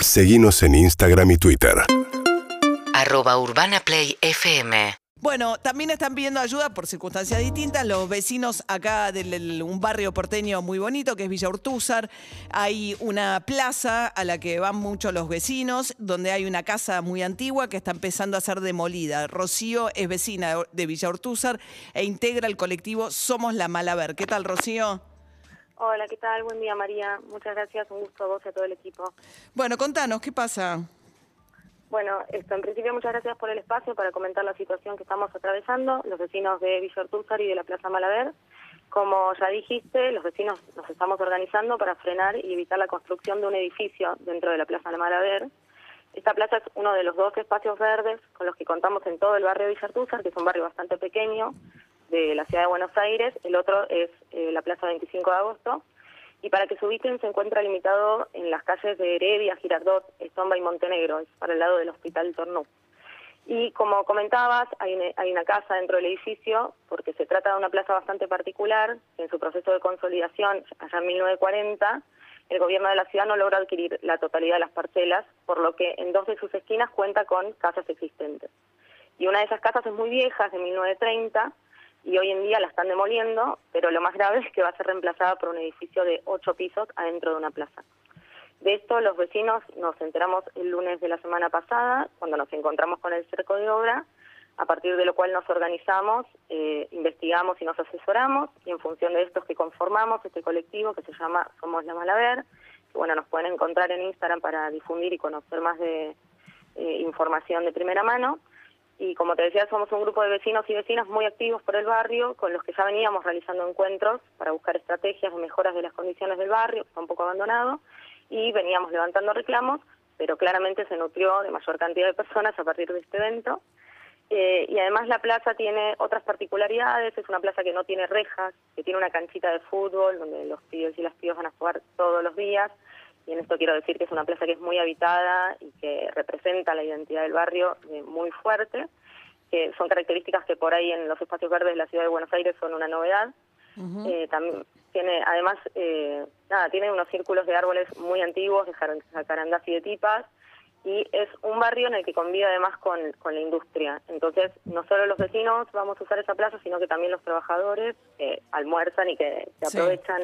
Seguimos en Instagram y Twitter. arroba urbanaplayfm. Bueno, también están pidiendo ayuda por circunstancias distintas. Los vecinos acá de un barrio porteño muy bonito que es Villa Urtúzar. Hay una plaza a la que van muchos los vecinos, donde hay una casa muy antigua que está empezando a ser demolida. Rocío es vecina de Villa Urtúzar e integra el colectivo Somos la Malaver. ¿Qué tal, Rocío? Hola, ¿qué tal? Buen día, María. Muchas gracias. Un gusto a vos y a todo el equipo. Bueno, contanos, ¿qué pasa? Bueno, esto, en principio muchas gracias por el espacio para comentar la situación que estamos atravesando, los vecinos de Villa y de la Plaza Malaver. Como ya dijiste, los vecinos nos estamos organizando para frenar y evitar la construcción de un edificio dentro de la Plaza Malaver. Esta plaza es uno de los dos espacios verdes con los que contamos en todo el barrio de Villa que es un barrio bastante pequeño de la ciudad de Buenos Aires. El otro es eh, la Plaza 25 de Agosto y para que se ubiquen se encuentra limitado en las calles de Heredia, Girardot, Estomba y Montenegro, es para el lado del Hospital Tornú. Y como comentabas, hay una, hay una casa dentro del edificio, porque se trata de una plaza bastante particular, en su proceso de consolidación, allá en 1940, el gobierno de la ciudad no logra adquirir la totalidad de las parcelas, por lo que en dos de sus esquinas cuenta con casas existentes. Y una de esas casas es muy vieja, es de 1930, y hoy en día la están demoliendo, pero lo más grave es que va a ser reemplazada por un edificio de ocho pisos adentro de una plaza. De esto los vecinos nos enteramos el lunes de la semana pasada, cuando nos encontramos con el cerco de obra, a partir de lo cual nos organizamos, eh, investigamos y nos asesoramos, y en función de esto es que conformamos este colectivo que se llama Somos la Malaver, que bueno, nos pueden encontrar en Instagram para difundir y conocer más de eh, información de primera mano y como te decía, somos un grupo de vecinos y vecinas muy activos por el barrio, con los que ya veníamos realizando encuentros para buscar estrategias de mejoras de las condiciones del barrio, que está un poco abandonado, y veníamos levantando reclamos, pero claramente se nutrió de mayor cantidad de personas a partir de este evento. Eh, y además la plaza tiene otras particularidades, es una plaza que no tiene rejas, que tiene una canchita de fútbol donde los pibes y las pibas van a jugar todos los días, y en esto quiero decir que es una plaza que es muy habitada y que representa la identidad del barrio eh, muy fuerte, que son características que por ahí en los espacios verdes de la ciudad de Buenos Aires son una novedad. Eh, también tiene, además, eh, nada, tiene unos círculos de árboles muy antiguos, de jacarandás y de tipas, y es un barrio en el que convive además con, con la industria. Entonces, no solo los vecinos vamos a usar esa plaza, sino que también los trabajadores que almuerzan y que, aprovechan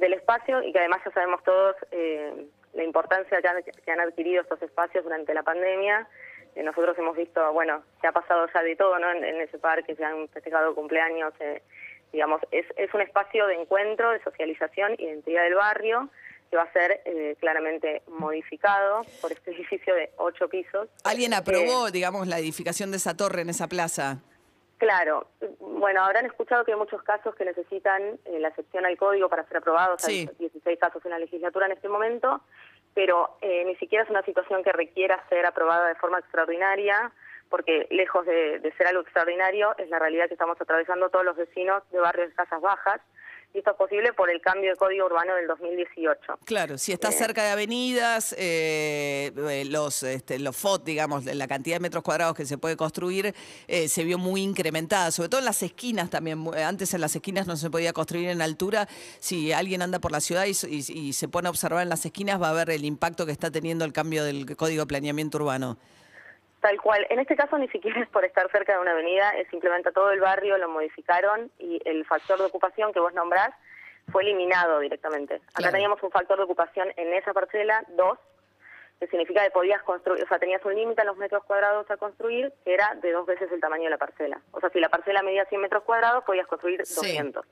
del espacio y que además ya sabemos todos eh, la importancia que han, adquirido estos espacios durante la pandemia. Eh, nosotros hemos visto, bueno, se ha pasado ya de todo, ¿no? En, ese parque se han festejado cumpleaños, eh, digamos, es, es un espacio de encuentro, de socialización, identidad del barrio, que va a ser claramente modificado por este edificio de ocho pisos. ¿Alguien aprobó, digamos, la edificación de esa torre en esa plaza? Claro, bueno, habrán escuchado que hay muchos casos que necesitan eh, la excepción al código para ser aprobados, hay 16 casos en la legislatura en este momento, pero eh, ni siquiera es una situación que requiera ser aprobada de forma extraordinaria, porque lejos de ser algo extraordinario es la realidad que estamos atravesando todos los vecinos de barrios de casas bajas, y esto es posible por el cambio de código urbano del 2018. Claro, si está eh, cerca de avenidas, eh, eh, los, este, los FOT, digamos, la cantidad de metros cuadrados que se puede construir se vio muy incrementada, sobre todo en las esquinas también. Antes en las esquinas no se podía construir en altura. Si alguien anda por la ciudad y, y se pone a observar en las esquinas, va a ver el impacto que está teniendo el cambio del código de planeamiento urbano. Tal cual. En este caso ni siquiera es por estar cerca de una avenida, es simplemente todo el barrio lo modificaron y el factor de ocupación que vos nombrás fue eliminado directamente. Acá teníamos un factor de ocupación en esa parcela, dos, que significa que podías construir, o sea, tenías un límite a los metros cuadrados a construir, que era de dos veces el tamaño de la parcela. O sea, si la parcela medía 100 metros cuadrados, podías construir 200.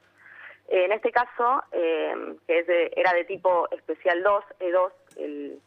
en este caso, eh, que es era de tipo especial 2, E2, el,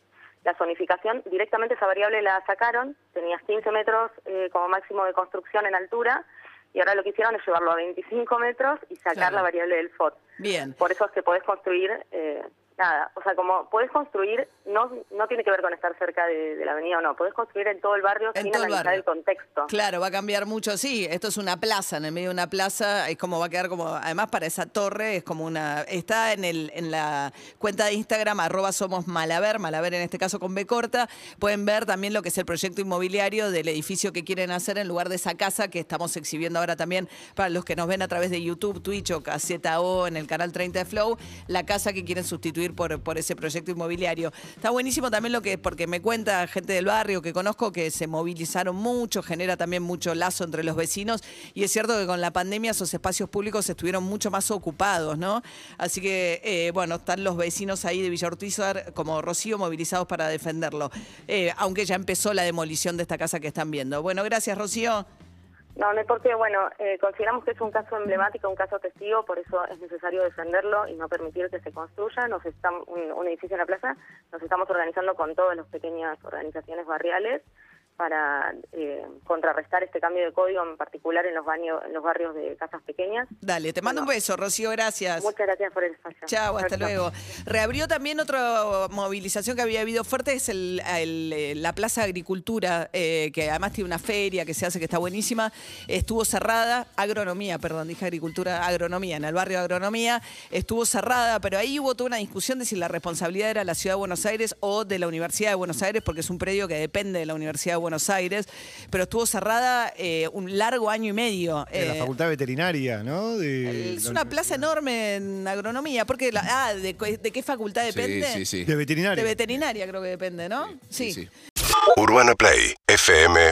la zonificación, directamente esa variable la sacaron, tenías 15 metros eh, como máximo de construcción en altura, y ahora lo que hicieron es llevarlo a 25 metros y sacar la variable del FOT. Bien. Por eso es que podés construir eh, nada, o sea, como puedes construir, no no tiene que ver con estar cerca de, la avenida o no, puedes construir en todo el barrio sin analizar el, contexto. Claro, va a cambiar mucho, sí, esto es una plaza, en el medio de una plaza, es como va a quedar como, además para esa torre es como una, está en el en la cuenta de Instagram, arroba somos Malaver, Malaver en este caso con B corta, pueden ver también lo que es el proyecto inmobiliario del edificio que quieren hacer en lugar de esa casa que estamos exhibiendo ahora también para los que nos ven a través de YouTube, Twitch o Caseta O en el canal 30 de Flow, la casa que quieren sustituir por ese proyecto inmobiliario. Está buenísimo también lo que, porque me cuenta gente del barrio que conozco que se movilizaron mucho, genera también mucho lazo entre los vecinos y es cierto que con la pandemia esos espacios públicos estuvieron mucho más ocupados, ¿no? Así que, eh, bueno, están los vecinos ahí de Villa Ortizar como Rocío movilizados para defenderlo, eh, aunque ya empezó la demolición de esta casa que están viendo. Bueno, gracias Rocío. No, no es porque, bueno, eh, consideramos que es un caso emblemático, un caso testigo, por eso es necesario defenderlo y no permitir que se construya nos estamos, un, un edificio en la plaza. Nos estamos organizando con todas las pequeñas organizaciones barriales para eh, contrarrestar este cambio de código, en particular en los, baños, en los barrios de casas pequeñas. Dale, te mando un beso, Rocío, gracias. Muchas gracias por el espacio. Chao, hasta luego. Reabrió también otra movilización que había habido fuerte, es el, el, eh, la Plaza Agricultura, eh, que además tiene una feria que se hace que está buenísima. Estuvo cerrada, agronomía, perdón, dije agricultura, agronomía, en el barrio de agronomía, estuvo cerrada, pero ahí hubo toda una discusión de si la responsabilidad era la Ciudad de Buenos Aires o de la Universidad de Buenos Aires, porque es un predio que depende de la Universidad de Buenos Aires, pero estuvo cerrada eh, un largo año y medio. De la Eh, facultad veterinaria, ¿no? De, es una plaza enorme en agronomía. Porque la- ah, ¿de, qué facultad depende? Sí, sí, sí. De veterinaria. De veterinaria creo que depende, ¿no? Sí, sí. Urbana Play fm